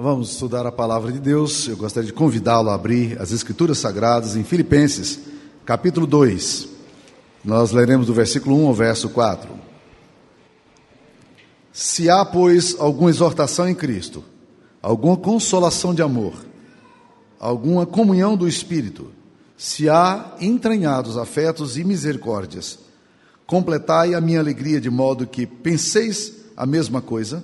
Vamos estudar a palavra de Deus. Eu gostaria de convidá-lo a abrir as Escrituras Sagradas em Filipenses, capítulo 2. Nós leremos do versículo 1 ao verso 4. Se há, pois, alguma exortação em Cristo, alguma consolação de amor, alguma comunhão do Espírito, se há entranhados afetos e misericórdias, completai a minha alegria de modo que penseis a mesma coisa,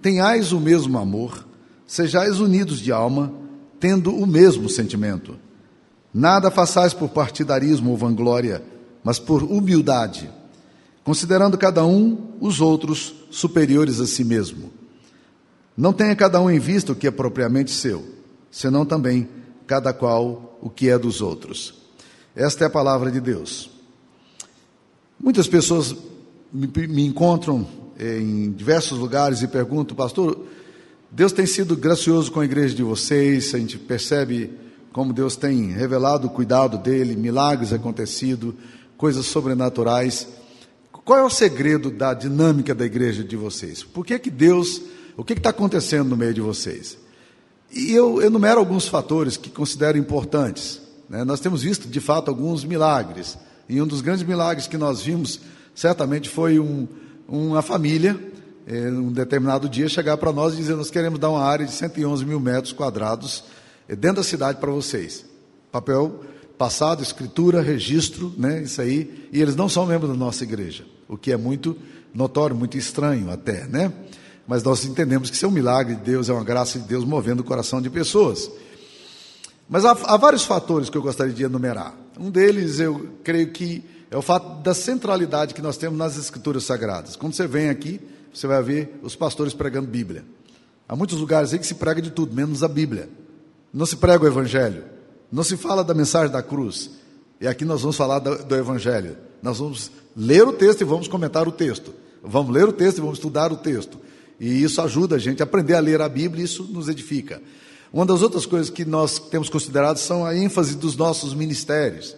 tenhais o mesmo amor, Sejais unidos de alma, tendo o mesmo sentimento. Nada façais por partidarismo ou vanglória, mas por humildade, considerando cada um os outros superiores a si mesmo. Não tenha cada um em vista o que é propriamente seu, senão também cada qual o que é dos outros. Esta é a palavra de Deus. Muitas pessoas me, encontram em diversos lugares e perguntam, pastor, Deus tem sido gracioso com a igreja de vocês, a gente percebe como Deus tem revelado o cuidado dele, milagres acontecido, coisas sobrenaturais. Qual é o segredo da dinâmica da igreja de vocês? Por que que Deus, o que está acontecendo no meio de vocês? E eu enumero alguns fatores que considero importantes. Né? Nós temos visto, de fato, alguns milagres. E um dos grandes milagres que nós vimos, certamente, foi um, uma família é, um determinado dia, chegar para nós e dizer: Nós queremos dar uma área de 111 mil metros quadrados é, dentro da cidade para vocês. Papel passado, escritura, registro, né, isso aí. E eles não são membros da nossa igreja, o que é muito notório, muito estranho até, né? Mas nós entendemos que isso é um milagre de Deus, é uma graça de Deus movendo o coração de pessoas. Mas há, há vários fatores que eu gostaria de enumerar. Um deles, eu creio que é o fato da centralidade que nós temos nas escrituras sagradas. Quando você vem aqui, você vai ver os pastores pregando Bíblia. Há muitos lugares aí que se prega de tudo, menos a Bíblia. Não se prega o Evangelho. Não se fala da mensagem da cruz. E aqui nós vamos falar do, do Evangelho. Nós vamos ler o texto e vamos comentar o texto. Vamos ler o texto e vamos estudar o texto. E isso ajuda a gente a aprender a ler a Bíblia e isso nos edifica. Uma das outras coisas que nós temos considerado são a ênfase dos nossos ministérios.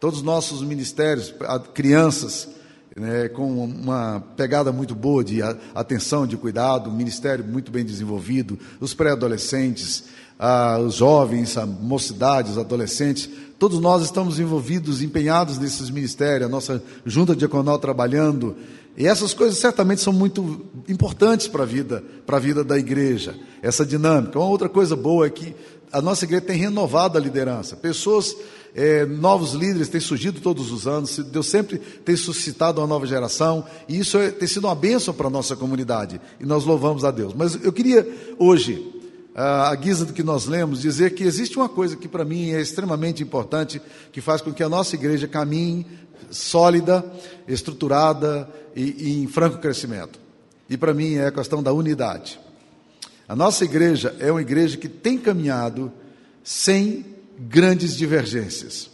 Todos os nossos ministérios, crianças, né, com uma pegada muito boa de atenção, de cuidado, um ministério muito bem desenvolvido, os pré-adolescentes, ah, os jovens, a mocidade, os adolescentes, todos nós estamos envolvidos, empenhados nesses ministérios, a nossa junta diaconal trabalhando, e essas coisas certamente são muito importantes para a vida, para a vida da igreja, essa dinâmica. Uma outra coisa boa é que a nossa igreja tem renovado a liderança. Pessoas é, novos líderes têm surgido todos os anos, Deus sempre tem suscitado uma nova geração, e isso é, tem sido uma bênção para a nossa comunidade, e nós louvamos a Deus. Mas eu queria hoje, à guisa do que nós lemos, dizer que existe uma coisa que para mim é extremamente importante, que faz com que a nossa igreja caminhe sólida, estruturada e, e em franco crescimento. E para mim é a questão da unidade. A nossa igreja é uma igreja que tem caminhado sem grandes divergências.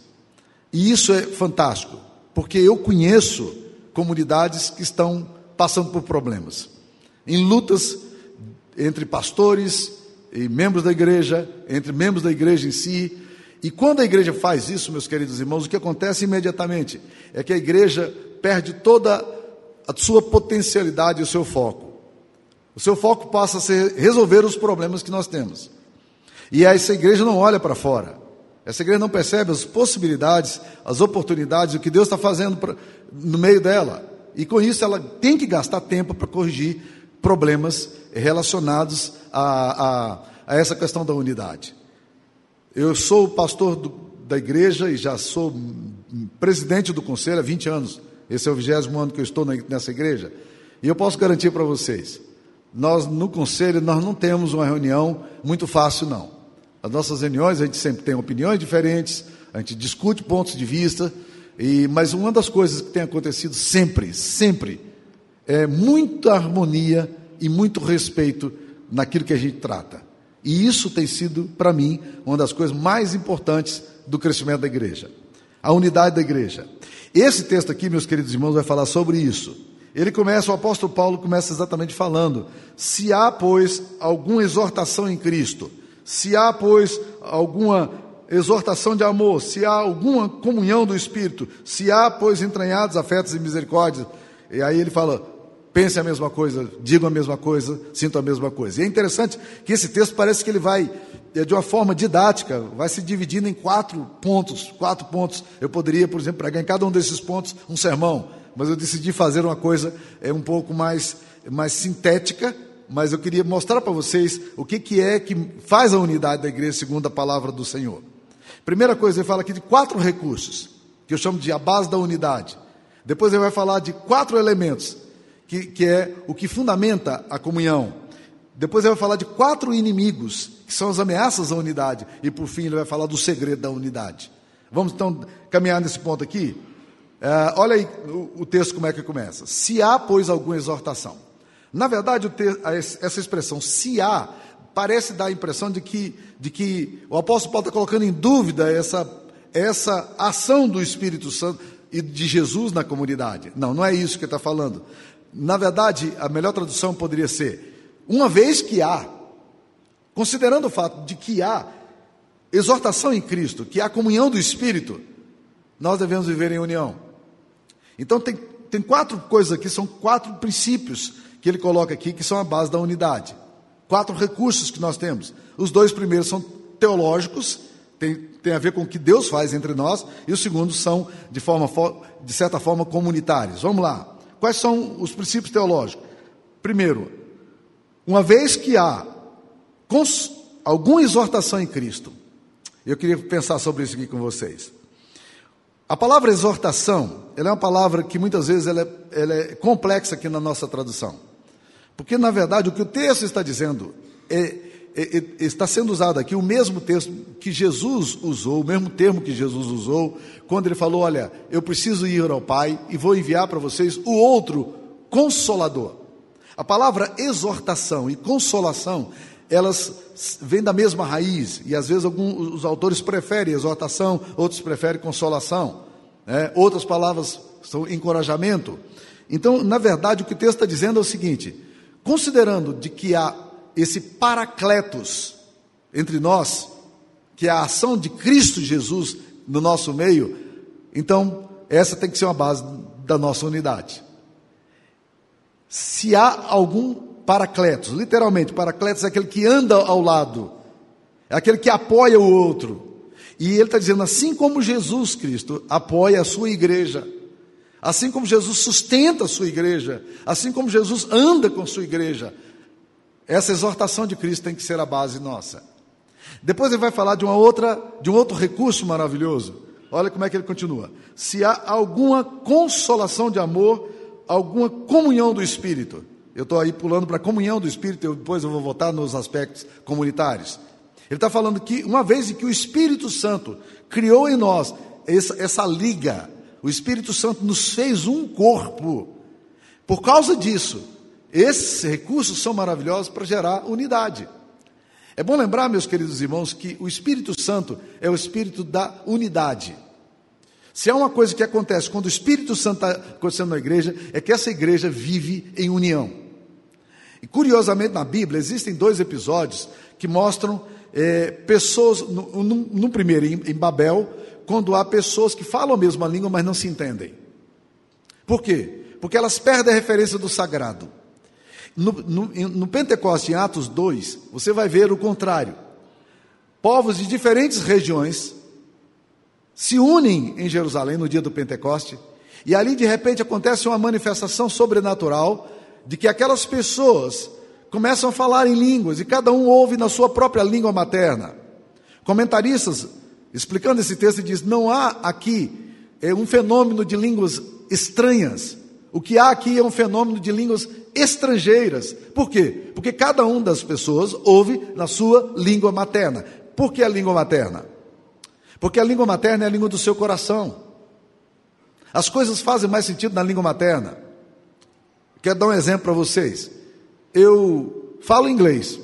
E isso é fantástico, porque eu conheço comunidades que estão passando por problemas, em lutas entre pastores e membros da igreja, entre membros da igreja em si. E quando a igreja faz isso, meus queridos irmãos, o que acontece imediatamente é que a igreja perde toda a sua potencialidade e o seu foco. O seu foco passa a ser resolver os problemas que nós temos. E essa igreja não olha para fora. Essa igreja não percebe as possibilidades, as oportunidades, o que Deus está fazendo pra, no meio dela. E com isso ela tem que gastar tempo para corrigir problemas relacionados a, a, a, essa questão da unidade. Eu sou pastor do, da igreja e já sou presidente do conselho há 20 anos. Esse é o vigésimo ano que eu estou nessa igreja. E eu posso garantir para vocês, nós no conselho nós não temos uma reunião muito fácil não. As nossas reuniões, a gente sempre tem opiniões diferentes, a gente discute pontos de vista, e, mas uma das coisas que tem acontecido sempre, sempre, é muita harmonia e muito respeito naquilo que a gente trata. E isso tem sido, para mim, uma das coisas mais importantes do crescimento da igreja. A unidade da igreja. Esse texto aqui, meus queridos irmãos, vai falar sobre isso. Ele começa, o apóstolo Paulo começa exatamente falando: se há, pois, alguma exortação em Cristo, se há, pois, alguma exortação de amor, se há alguma comunhão do Espírito, se há, pois, entranhados afetos e misericórdias. E aí ele fala: pensem a mesma coisa, digam a mesma coisa, sintam a mesma coisa. E é interessante que esse texto parece que ele vai, é, de uma forma didática, vai se dividindo em quatro pontos. Quatro pontos. Eu poderia, por exemplo, pregar em cada um desses pontos um sermão, mas eu decidi fazer uma coisa é, um pouco mais, mais sintética, mas eu queria mostrar para vocês o que, que é que faz a unidade da igreja segundo a palavra do Senhor. Primeira coisa, ele fala aqui de quatro recursos, que eu chamo de a base da unidade. Depois ele vai falar de quatro elementos, que, que é o que fundamenta a comunhão. Depois ele vai falar de quatro inimigos, que são as ameaças à unidade. E por fim ele vai falar do segredo da unidade. Vamos então caminhar nesse ponto aqui? É, olha aí o, o, texto como é que começa. Se há, pois, alguma exortação. Na verdade, essa expressão, se há, parece dar a impressão de que, de que o apóstolo Paulo está colocando em dúvida essa, essa ação do Espírito Santo e de Jesus na comunidade. Não, não é isso que está falando. Na verdade, a melhor tradução poderia ser: uma vez que há, considerando o fato de que há exortação em Cristo, que há comunhão do Espírito, nós devemos viver em união. Então, tem, tem quatro coisas aqui, são quatro princípios que ele coloca aqui, que são a base da unidade. Quatro recursos que nós temos. Os dois primeiros são teológicos, tem, tem a ver com o que Deus faz entre nós, e os segundos são, de, forma, de certa forma, comunitários. Vamos lá. Quais são os princípios teológicos? Primeiro, uma vez que há alguma exortação em Cristo, eu queria pensar sobre isso aqui com vocês. A palavra exortação, ela é uma palavra que muitas vezes ela é, ela é complexa aqui na nossa tradução. Porque, na verdade, o que o texto está dizendo é, é, é, está sendo usado aqui o mesmo texto que Jesus usou, o mesmo termo que Jesus usou, quando ele falou: Olha, eu preciso ir ao Pai e vou enviar para vocês o outro consolador. A palavra exortação e consolação, elas vêm da mesma raiz, e às vezes alguns os autores preferem exortação, outros preferem consolação, né? outras palavras são encorajamento. Então, na verdade, o que o texto está dizendo é o seguinte: considerando de que há esse paracletos entre nós, que é a ação de Cristo Jesus no nosso meio, então essa tem que ser uma base da nossa unidade. Se há algum paracletos, literalmente, paracletos é aquele que anda ao lado, é aquele que apoia o outro. E ele está dizendo, assim como Jesus Cristo apoia a sua igreja, assim como Jesus sustenta a sua igreja, assim como Jesus anda com a sua igreja, essa exortação de Cristo tem que ser a base nossa. Depois ele vai falar de uma outra, de um outro recurso maravilhoso. Olha como é que ele continua. Se há alguma consolação de amor, alguma comunhão do Espírito. Eu estou aí pulando para a comunhão do Espírito, eu, depois eu vou voltar nos aspectos comunitários. Ele está falando que, uma vez que o Espírito Santo criou em nós essa, essa liga, o Espírito Santo nos fez um corpo. Por causa disso, esses recursos são maravilhosos para gerar unidade. É bom lembrar, meus queridos irmãos, que o Espírito Santo é o Espírito da unidade. Se há uma coisa que acontece quando o Espírito Santo está acontecendo na igreja, é que essa igreja vive em união. E curiosamente na Bíblia existem dois episódios que mostram é, pessoas, no, primeiro, em, em Babel, quando há pessoas que falam a mesma língua, mas não se entendem. Por quê? Porque elas perdem a referência do sagrado. No, no, no Pentecoste, em Atos 2, você vai ver o contrário. Povos de diferentes regiões se unem em Jerusalém no dia do Pentecoste, e ali de repente acontece uma manifestação sobrenatural de que aquelas pessoas começam a falar em línguas e cada um ouve na sua própria língua materna. Comentaristas explicando esse texto diz: não há aqui é, um fenômeno de línguas estranhas. O que há aqui é um fenômeno de línguas estrangeiras. Por quê? Porque cada uma das pessoas ouve na sua língua materna. Por que a língua materna? Porque a língua materna é a língua do seu coração. As coisas fazem mais sentido na língua materna. Quero dar um exemplo para vocês. Eu falo inglês.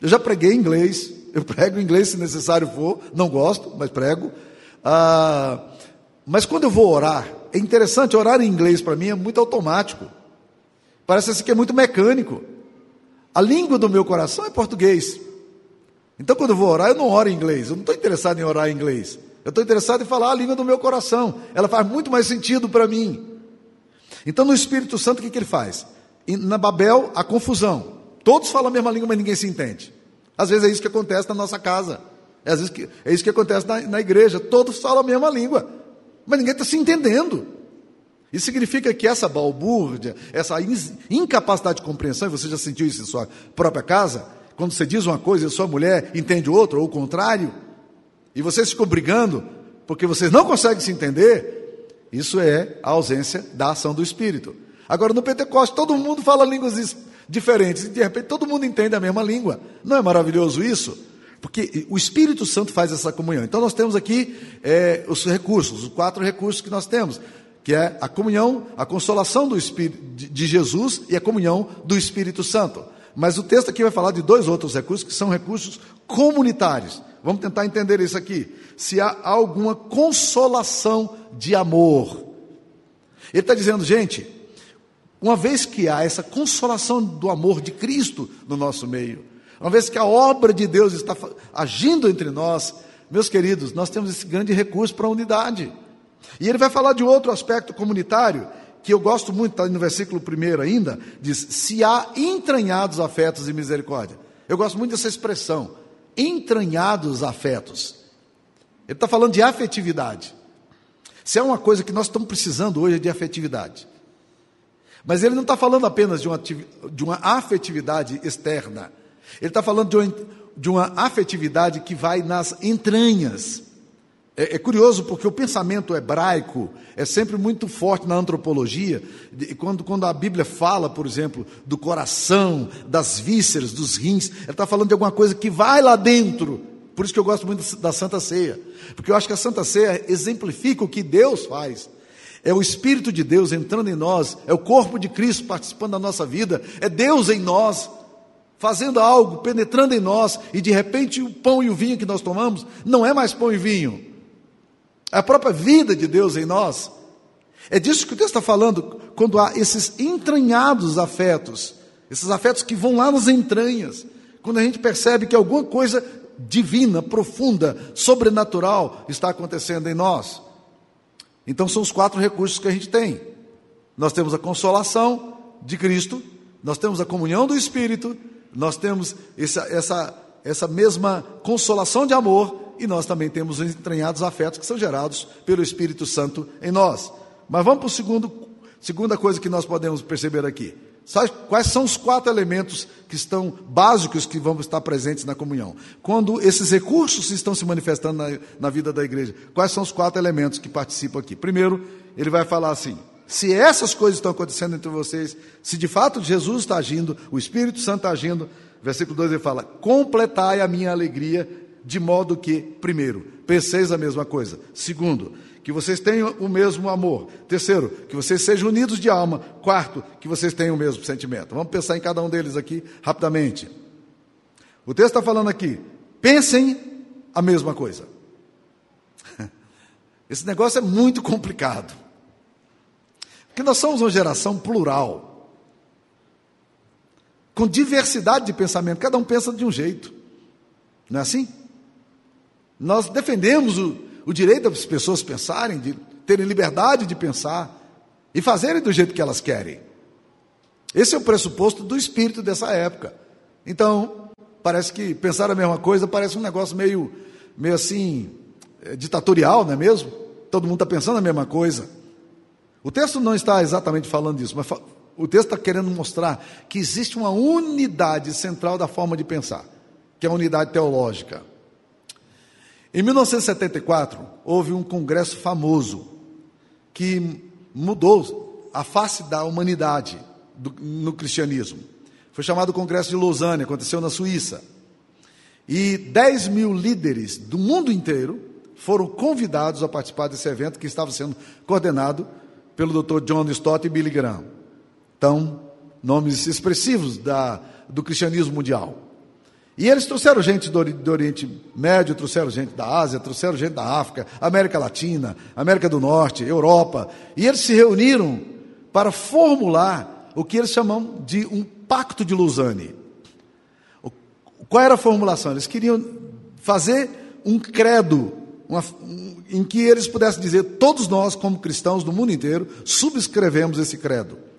Eu já preguei inglês. Eu prego inglês se necessário for. Não gosto, mas prego. Ah, mas quando eu vou orar, é interessante, orar em inglês para mim é muito automático. Parece assim que é muito mecânico. A língua do meu coração é português. Então, quando eu vou orar, eu não oro em inglês. Eu não estou interessado em orar em inglês. Eu estou interessado em falar a língua do meu coração. Ela faz muito mais sentido para mim. Então, no Espírito Santo, o que, que ele faz? na Babel, a confusão. Todos falam a mesma língua, mas ninguém se entende. Às vezes é isso que acontece na nossa casa. É, às vezes que, é isso que acontece na, na igreja. Todos falam a mesma língua, mas ninguém está se entendendo. Isso significa que essa balbúrdia, essa incapacidade de compreensão, e você já sentiu isso em sua própria casa, quando você diz uma coisa e sua mulher entende outra, ou o contrário, e vocês ficam brigando porque vocês não conseguem se entender, isso é a ausência da ação do Espírito. Agora, no Pentecostes, todo mundo fala línguas diferentes, e de repente todo mundo entende a mesma língua. Não é maravilhoso isso? Porque o Espírito Santo faz essa comunhão. Então, nós temos aqui é, os recursos, os quatro recursos que nós temos que é a comunhão, a consolação do Espírito, de Jesus e a comunhão do Espírito Santo. Mas o texto aqui vai falar de dois outros recursos que são recursos comunitários. Vamos tentar entender isso aqui. Se há alguma consolação de amor. Ele está dizendo, gente, uma vez que há essa consolação do amor de Cristo no nosso meio, uma vez que a obra de Deus está agindo entre nós, meus queridos, nós temos esse grande recurso para a unidade. E ele vai falar de outro aspecto comunitário, que eu gosto muito, está no versículo 1 ainda, diz: se há entranhados afetos e misericórdia. Eu gosto muito dessa expressão, entranhados afetos. Ele está falando de afetividade. Se é uma coisa que nós estamos precisando hoje é de afetividade. Mas ele não está falando apenas de uma, de uma afetividade externa. Ele está falando de uma, de uma afetividade que vai nas entranhas. É, é, curioso porque o pensamento hebraico é sempre muito forte na antropologia. Quando, quando a Bíblia fala, por exemplo, do coração, das vísceras, dos rins, ela está falando de alguma coisa que vai lá dentro. Por isso que eu gosto muito da Santa Ceia. Porque eu acho que a Santa Ceia exemplifica o que Deus faz. É o Espírito de Deus entrando em nós, é o corpo de Cristo participando da nossa vida, é Deus em nós, fazendo algo, penetrando em nós, e de repente o pão e o vinho que nós tomamos não é mais pão e vinho, a própria vida de Deus em nós. É disso que o texto está falando, quando há esses entranhados afetos, esses afetos que vão lá nas entranhas, quando a gente percebe que alguma coisa divina, profunda, sobrenatural está acontecendo em nós. Então são os quatro recursos que a gente tem. Nós temos a consolação de Cristo, nós temos a comunhão do Espírito, nós temos essa, essa, essa mesma consolação de amor e nós também temos os entranhados afetos que são gerados pelo Espírito Santo em nós. Mas vamos para o segundo, segunda coisa que nós podemos perceber aqui. Sabe quais são os quatro elementos que estão básicos que vão estar presentes na comunhão? Quando esses recursos estão se manifestando na, na vida da igreja, quais são os quatro elementos que participam aqui? Primeiro, ele vai falar assim: se essas coisas estão acontecendo entre vocês, se de fato Jesus está agindo, o Espírito Santo está agindo, versículo 2 ele fala: completai a minha alegria de modo que, primeiro, penseis a mesma coisa. Segundo, que vocês tenham o mesmo amor. Terceiro, que vocês sejam unidos de alma. Quarto, que vocês tenham o mesmo sentimento. Vamos pensar em cada um deles aqui rapidamente. O texto está falando aqui, pensem a mesma coisa. Esse negócio é muito complicado. Porque nós somos uma geração plural, com diversidade de pensamento, cada um pensa de um jeito. Não é assim? Nós defendemos o, o direito das pessoas pensarem, de terem liberdade de pensar e fazerem do jeito que elas querem. Esse é o pressuposto do espírito dessa época. Então, parece que pensar a mesma coisa parece um negócio meio, meio assim, é, ditatorial, não é mesmo? Todo mundo está pensando a mesma coisa. O texto não está exatamente falando disso, mas o texto está querendo mostrar que existe uma unidade central da forma de pensar, que é a unidade teológica. Em 1974, houve um congresso famoso que mudou a face da humanidade do, no cristianismo. Foi chamado Congresso de Lausanne, aconteceu na Suíça. E 10 mil líderes do mundo inteiro foram convidados a participar desse evento que estava sendo coordenado pelo Dr. John Stott e Billy Graham. Então, nomes expressivos da, do cristianismo mundial. E eles trouxeram gente do, Oriente Médio, trouxeram gente da Ásia, trouxeram gente da África, América Latina, América do Norte, Europa. E eles se reuniram para formular o que eles chamam de um pacto de Lausanne. Qual era a formulação? Eles queriam fazer um credo uma, um, em que eles pudessem dizer: todos nós, como cristãos do mundo inteiro, subscrevemos esse credo.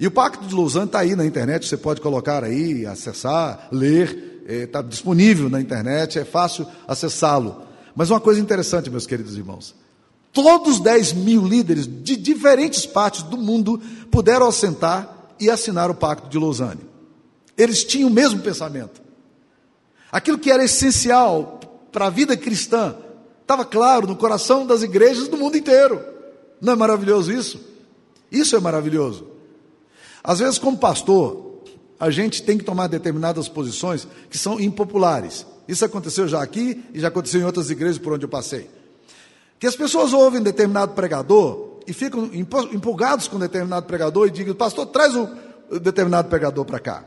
E o Pacto de Lausanne está aí na internet, você pode colocar aí, acessar, ler, está disponível na internet, é fácil acessá-lo. Mas uma coisa interessante, meus queridos irmãos: todos os 10 mil líderes de diferentes partes do mundo puderam assentar e assinar o Pacto de Lausanne. Eles tinham o mesmo pensamento. Aquilo que era essencial para a vida cristã estava claro no coração das igrejas do mundo inteiro. Não é maravilhoso isso? Isso é maravilhoso. Às vezes, como pastor, a gente tem que tomar determinadas posições que são impopulares. Isso aconteceu já aqui e já aconteceu em outras igrejas por onde eu passei. Que as pessoas ouvem determinado pregador e ficam empolgados com determinado pregador e digam, pastor, traz o determinado pregador para cá.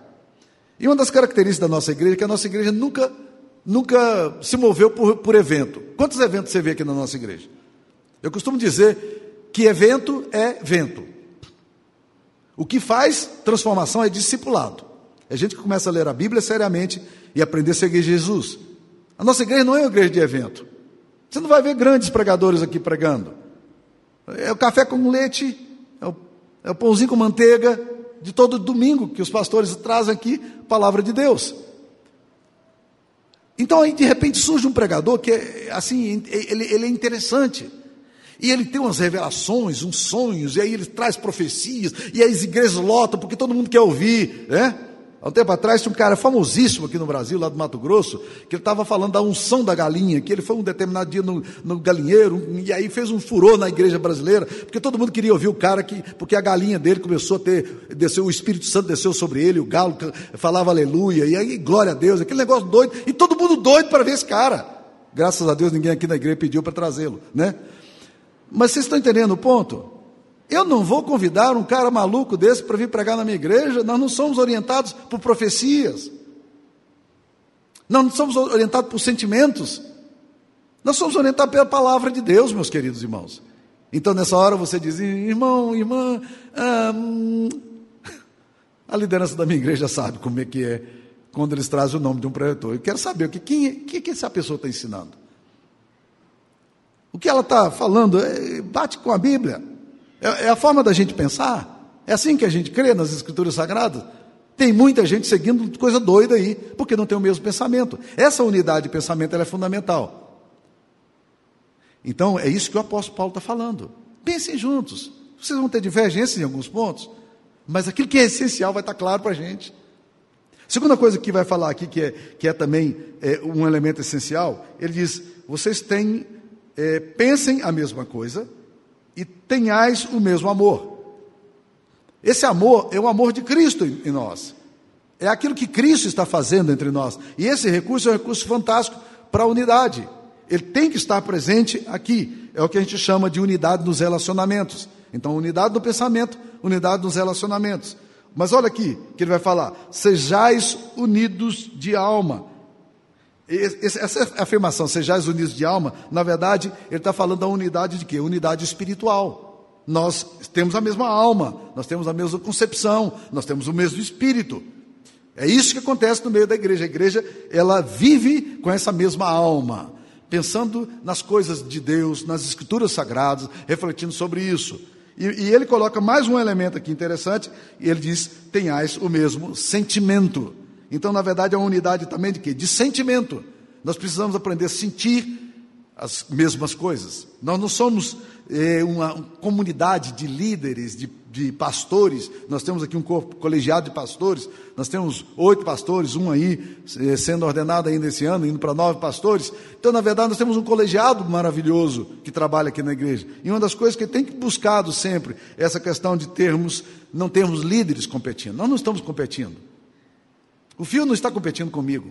E uma das características da nossa igreja é que a nossa igreja nunca, nunca se moveu por, por evento. Quantos eventos você vê aqui na nossa igreja? Eu costumo dizer que evento é vento. O que faz transformação é discipulado. É gente que começa a ler a Bíblia seriamente e aprender a seguir Jesus. A nossa igreja não é uma igreja de evento. Você não vai ver grandes pregadores aqui pregando. É o café com leite, é o, é o pãozinho com manteiga, de todo domingo que os pastores trazem aqui palavra de Deus. Então aí de repente surge um pregador que é assim, ele, ele é interessante. E ele tem umas revelações, uns sonhos, e aí ele traz profecias, e aí as igrejas lotam, porque todo mundo quer ouvir, né? Há um tempo atrás tinha um cara famosíssimo aqui no Brasil, lá do Mato Grosso, que ele estava falando da unção da galinha, que ele foi um determinado dia no, no, galinheiro, e aí fez um furor na igreja brasileira, porque todo mundo queria ouvir o cara, que, porque a galinha dele começou a ter, desceu, o Espírito Santo desceu sobre ele, o galo falava aleluia, e aí glória a Deus, aquele negócio doido, e todo mundo doido para ver esse cara. Graças a Deus ninguém aqui na igreja pediu para trazê-lo, né? Mas vocês estão entendendo o ponto? Eu não vou convidar um cara maluco desse para vir pregar na minha igreja, nós não somos orientados por profecias, nós não somos orientados por sentimentos, nós somos orientados pela palavra de Deus, meus queridos irmãos. Então, nessa hora você diz, irmão, irmã, ah, hum, a liderança da minha igreja sabe como é que é quando eles trazem o nome de um pregador. Eu quero saber o que, quem, é, que, que essa pessoa está ensinando. O que ela está falando é, bate com a Bíblia. É, é a forma da gente pensar? É assim que a gente crê nas Escrituras Sagradas? Tem muita gente seguindo coisa doida aí, porque não tem o mesmo pensamento. Essa unidade de pensamento é fundamental. Então, é isso que o apóstolo Paulo está falando. Pensem juntos. Vocês vão ter divergências em alguns pontos, mas aquilo que é essencial vai estar claro para a gente. Segunda coisa que vai falar aqui, que é, que é também é, um elemento essencial, ele diz: vocês têm, é, pensem a mesma coisa, e tenhais o mesmo amor. Esse amor é o amor de Cristo em nós. É aquilo que Cristo está fazendo entre nós. E esse recurso é um recurso fantástico para a unidade. Ele tem que estar presente aqui. É o que a gente chama de unidade nos relacionamentos. Então, unidade no pensamento, unidade nos relacionamentos. Mas olha aqui, que ele vai falar: sejais unidos de alma. Essa afirmação, sejais unidos de alma, na verdade, ele está falando da unidade de quê? Unidade espiritual. Nós temos a mesma alma, nós temos a mesma concepção, nós temos o mesmo espírito. É isso que acontece no meio da igreja. A igreja, ela vive com essa mesma alma, pensando nas coisas de Deus, nas escrituras sagradas, refletindo sobre isso. E, e ele coloca mais um elemento aqui interessante, e ele diz: tenhais o mesmo sentimento. Então, na verdade, é uma unidade também de quê? De sentimento. Nós precisamos aprender a sentir as mesmas coisas. Nós não somos é, uma, comunidade de líderes, de, de, pastores. Nós temos aqui um corpo colegiado de pastores. Nós temos oito pastores, um aí é, sendo ordenado ainda esse ano, indo para nove pastores. Então, na verdade, nós temos um colegiado maravilhoso que trabalha aqui na igreja. E uma das coisas que tem buscado sempre é essa questão de termos, não termos líderes competindo. Nós não estamos competindo. O Fio não está competindo comigo.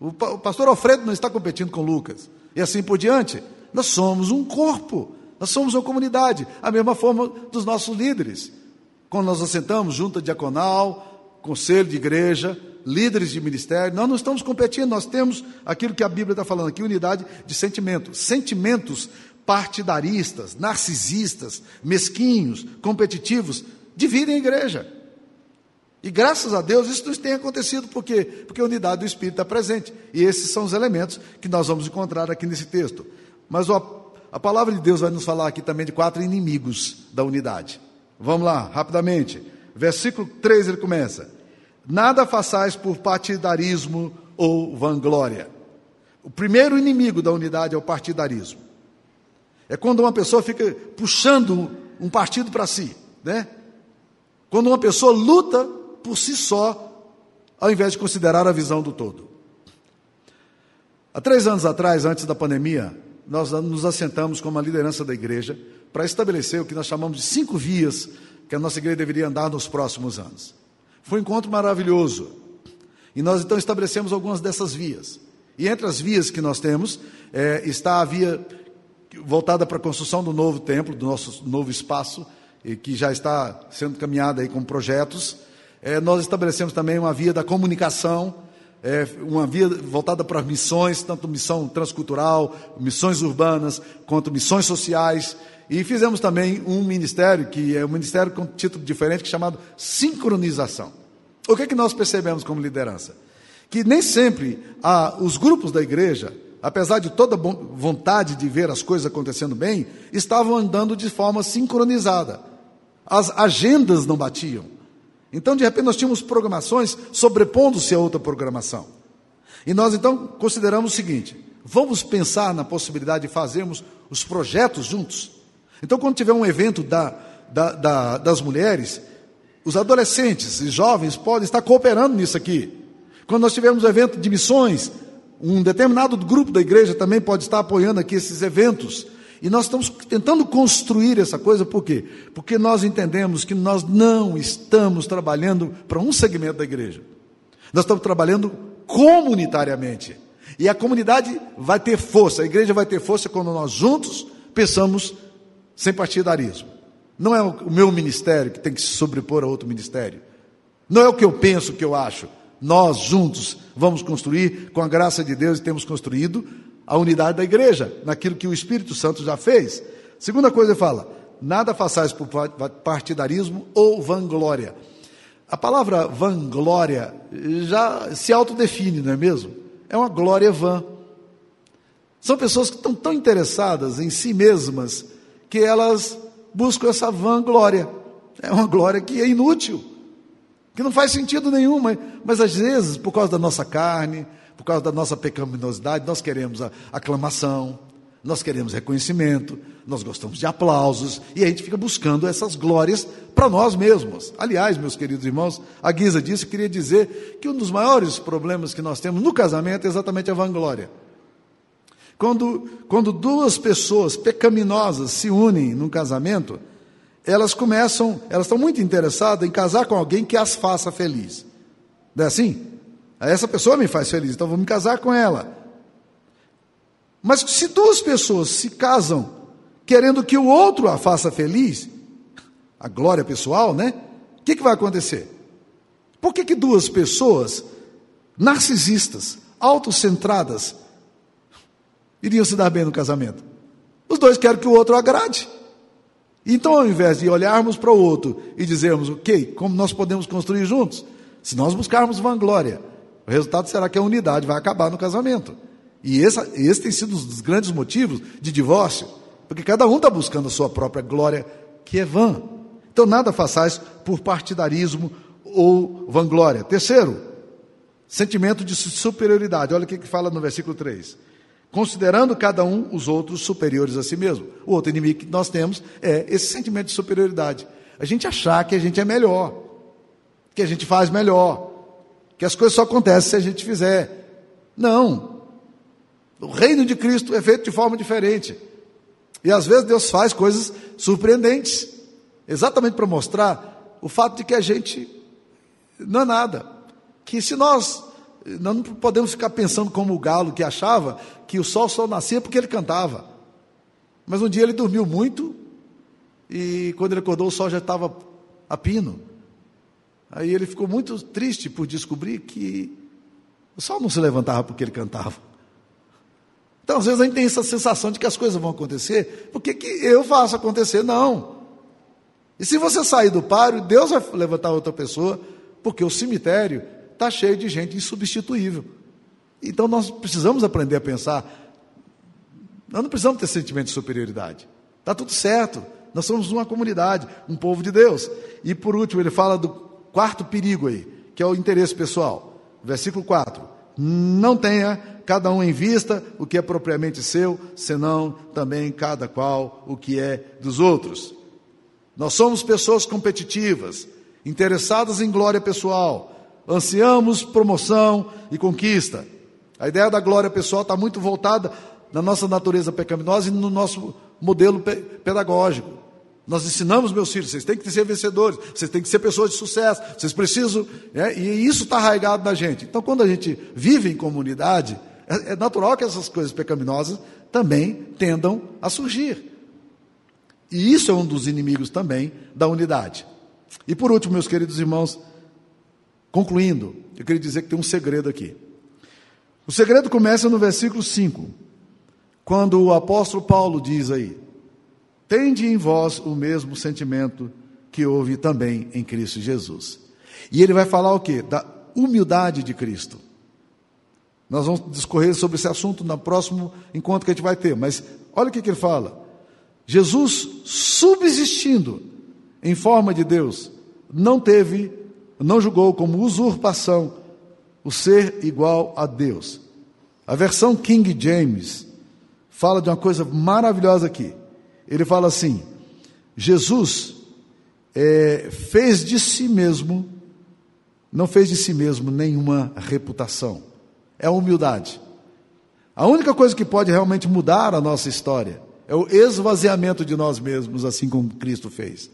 O pastor Alfredo não está competindo com Lucas. E assim por diante. Nós somos um corpo. Nós somos uma comunidade. A mesma forma dos nossos líderes. Quando nós assentamos junta diaconal, conselho de igreja, líderes de ministério, nós não estamos competindo, nós temos aquilo que a Bíblia está falando aqui, unidade de sentimento. Sentimentos partidaristas, narcisistas, mesquinhos, competitivos, dividem a igreja. E graças a Deus isso não tem acontecido, por quê? Porque a unidade do Espírito está presente. E esses são os elementos que nós vamos encontrar aqui nesse texto. Mas a, a palavra de Deus vai nos falar aqui também de quatro inimigos da unidade. Vamos lá, rapidamente. Versículo 3 ele começa: Nada façais por partidarismo ou vanglória. O primeiro inimigo da unidade é o partidarismo. É quando uma pessoa fica puxando um partido para si, né? Quando uma pessoa luta por si só, ao invés de considerar a visão do todo. Há três anos atrás, antes da pandemia, nós nos assentamos como a liderança da igreja para estabelecer o que nós chamamos de cinco vias que a nossa igreja deveria andar nos próximos anos. Foi um encontro maravilhoso. E nós então estabelecemos algumas dessas vias. E entre as vias que nós temos é, está a via voltada para a construção do novo templo, do nosso novo espaço, e que já está sendo caminhada aí com projetos. É, nós estabelecemos também uma via da comunicação, é, uma via voltada para missões, tanto missão transcultural, missões urbanas, quanto missões sociais. E fizemos também um ministério, que é um ministério com título diferente, é chamado Sincronização. O que, é que nós percebemos como liderança? Que nem sempre ah, os grupos da igreja, apesar de toda vontade de ver as coisas acontecendo bem, estavam andando de forma sincronizada. As agendas não batiam. Então, de repente, nós tínhamos programações sobrepondo-se a outra programação. E nós, então, consideramos o seguinte: vamos pensar na possibilidade de fazermos os projetos juntos. Então, quando tiver um evento da, da, da, das mulheres, os adolescentes e jovens podem estar cooperando nisso aqui. Quando nós tivermos um evento de missões, um determinado grupo da igreja também pode estar apoiando aqui esses eventos. E nós estamos tentando construir essa coisa, por quê? Porque nós entendemos que nós não estamos trabalhando para um segmento da igreja. Nós estamos trabalhando comunitariamente. E a comunidade vai ter força, a igreja vai ter força quando nós juntos pensamos sem partidarismo. Não é o meu ministério que tem que se sobrepor a outro ministério. Não é o que eu penso, o que eu acho. Nós juntos vamos construir, com a graça de Deus, e temos construído a unidade da igreja, naquilo que o Espírito Santo já fez. Segunda coisa, ele fala: nada façais por partidarismo ou vanglória. A palavra vanglória já se autodefine, não é mesmo? É uma glória vã. São pessoas que estão tão interessadas em si mesmas que elas buscam essa vanglória. É uma glória que é inútil, que não faz sentido nenhum, mas, mas às vezes, por causa da nossa carne, por causa da nossa pecaminosidade, nós queremos a aclamação, nós queremos reconhecimento, nós gostamos de aplausos, e a gente fica buscando essas glórias para nós mesmos. Aliás, meus queridos irmãos, a Guisa disse, queria dizer que um dos maiores problemas que nós temos no casamento é exatamente a vanglória. Quando, quando duas pessoas pecaminosas se unem num casamento, elas começam, elas estão muito interessadas em casar com alguém que as faça feliz. Não é assim? Essa pessoa me faz feliz, então vou me casar com ela. Mas se duas pessoas se casam querendo que o outro a faça feliz, a glória pessoal, né? O que, que vai acontecer? Por que, que duas pessoas narcisistas, autocentradas, iriam se dar bem no casamento? Os dois querem que o outro agrade. Então, ao invés de olharmos para o outro e dizermos, ok, como nós podemos construir juntos? Se nós buscarmos vanglória, o resultado será que a unidade vai acabar no casamento. E esse, esse tem sido um dos grandes motivos de divórcio, porque cada um está buscando a sua própria glória, que é vã. Então, nada façais por partidarismo ou vanglória. Terceiro, sentimento de superioridade. Olha o que fala no versículo 3. Considerando cada um os outros superiores a si mesmo. O outro inimigo que nós temos é esse sentimento de superioridade. A gente achar que a gente é melhor, que a gente faz melhor, que as coisas só acontecem se a gente fizer. Não. O reino de Cristo é feito de forma diferente. E às vezes Deus faz coisas surpreendentes, exatamente para mostrar o fato de que a gente não é nada. Que se nós, nós não podemos ficar pensando como o galo que achava que o sol só nascia porque ele cantava. Mas um dia ele dormiu muito e quando ele acordou o sol já estava a pino. Aí ele ficou muito triste por descobrir que o sol não se levantava porque ele cantava. Então, às vezes, a gente tem essa sensação de que as coisas vão acontecer, porque que eu faço acontecer? Não. E se você sair do páreo, Deus vai levantar outra pessoa, porque o cemitério está cheio de gente insubstituível. Então, nós precisamos aprender a pensar. Nós não precisamos ter sentimento de superioridade. Está tudo certo. Nós somos uma comunidade, um povo de Deus. E por último, ele fala do quarto perigo aí, que é o interesse pessoal. Versículo 4. Não tenha cada um em vista o que é propriamente seu, senão também cada qual o que é dos outros. Nós somos pessoas competitivas, interessadas em glória pessoal, ansiamos promoção e conquista. A ideia da glória pessoal está muito voltada na nossa natureza pecaminosa e no nosso modelo pedagógico. Nós ensinamos meus filhos, vocês têm que ser vencedores, vocês têm que ser pessoas de sucesso, vocês precisam, é, e isso está arraigado na gente. Então, quando a gente vive em comunidade, é, é natural que essas coisas pecaminosas também tendam a surgir. E isso é um dos inimigos também da unidade. E por último, meus queridos irmãos, concluindo, eu queria dizer que tem um segredo aqui. O segredo começa no versículo 5, quando o apóstolo Paulo diz aí: Tende em vós o mesmo sentimento que houve também em Cristo Jesus. E ele vai falar o quê? Da humildade de Cristo. Nós vamos discorrer sobre esse assunto no próximo encontro que a gente vai ter, mas olha o que, que ele fala. Jesus, subsistindo em forma de Deus, não teve, não julgou como usurpação o ser igual a Deus. A versão King James fala de uma coisa maravilhosa aqui. Ele fala assim: Jesus é, fez de si mesmo, não fez de si mesmo nenhuma reputação. É a humildade. A única coisa que pode realmente mudar a nossa história é o esvaziamento de nós mesmos, assim como Cristo fez.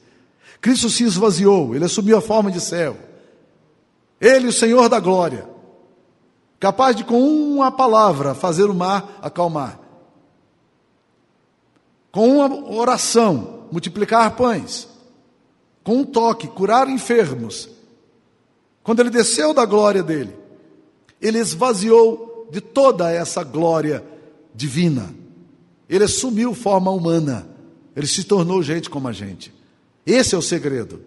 Cristo se esvaziou, ele assumiu a forma de servo. Ele, o Senhor da glória, capaz de com uma palavra fazer o mar acalmar. Com uma oração, multiplicar pães. Com um toque, curar enfermos. Quando ele desceu da glória dele, ele esvaziou de toda essa glória divina. Ele assumiu forma humana. Ele se tornou gente como a gente. Esse é o segredo.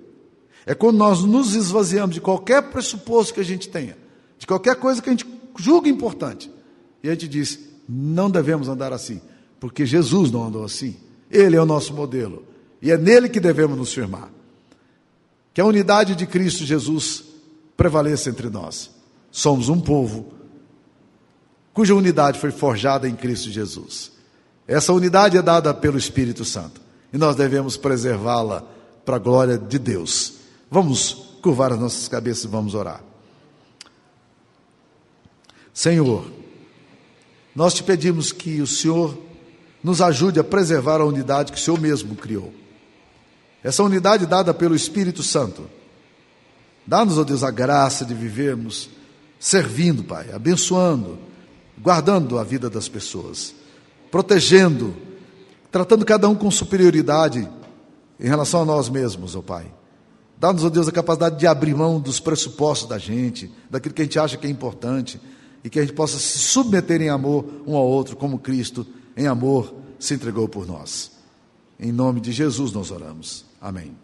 É quando nós nos esvaziamos de qualquer pressuposto que a gente tenha, de qualquer coisa que a gente julga importante, e a gente diz: não devemos andar assim, porque Jesus não andou assim. Ele é o nosso modelo, e é nele que devemos nos firmar. Que a unidade de Cristo Jesus prevaleça entre nós. Somos um povo cuja unidade foi forjada em Cristo Jesus. Essa unidade é dada pelo Espírito Santo e nós devemos preservá-la para a glória de Deus. Vamos curvar as nossas cabeças e vamos orar. Senhor, nós te pedimos que o Senhor nos ajude a preservar a unidade que o Senhor mesmo criou. Essa unidade dada pelo Espírito Santo. Dá-nos, ó Deus, a graça de vivermos servindo, Pai, abençoando, guardando a vida das pessoas, protegendo, tratando cada um com superioridade em relação a nós mesmos, ó oh Pai. Dá-nos, ó oh Deus, a capacidade de abrir mão dos pressupostos da gente, daquilo que a gente acha que é importante, e que a gente possa se submeter em amor um ao outro, como Cristo, em amor, se entregou por nós. Em nome de Jesus nós oramos. Amém.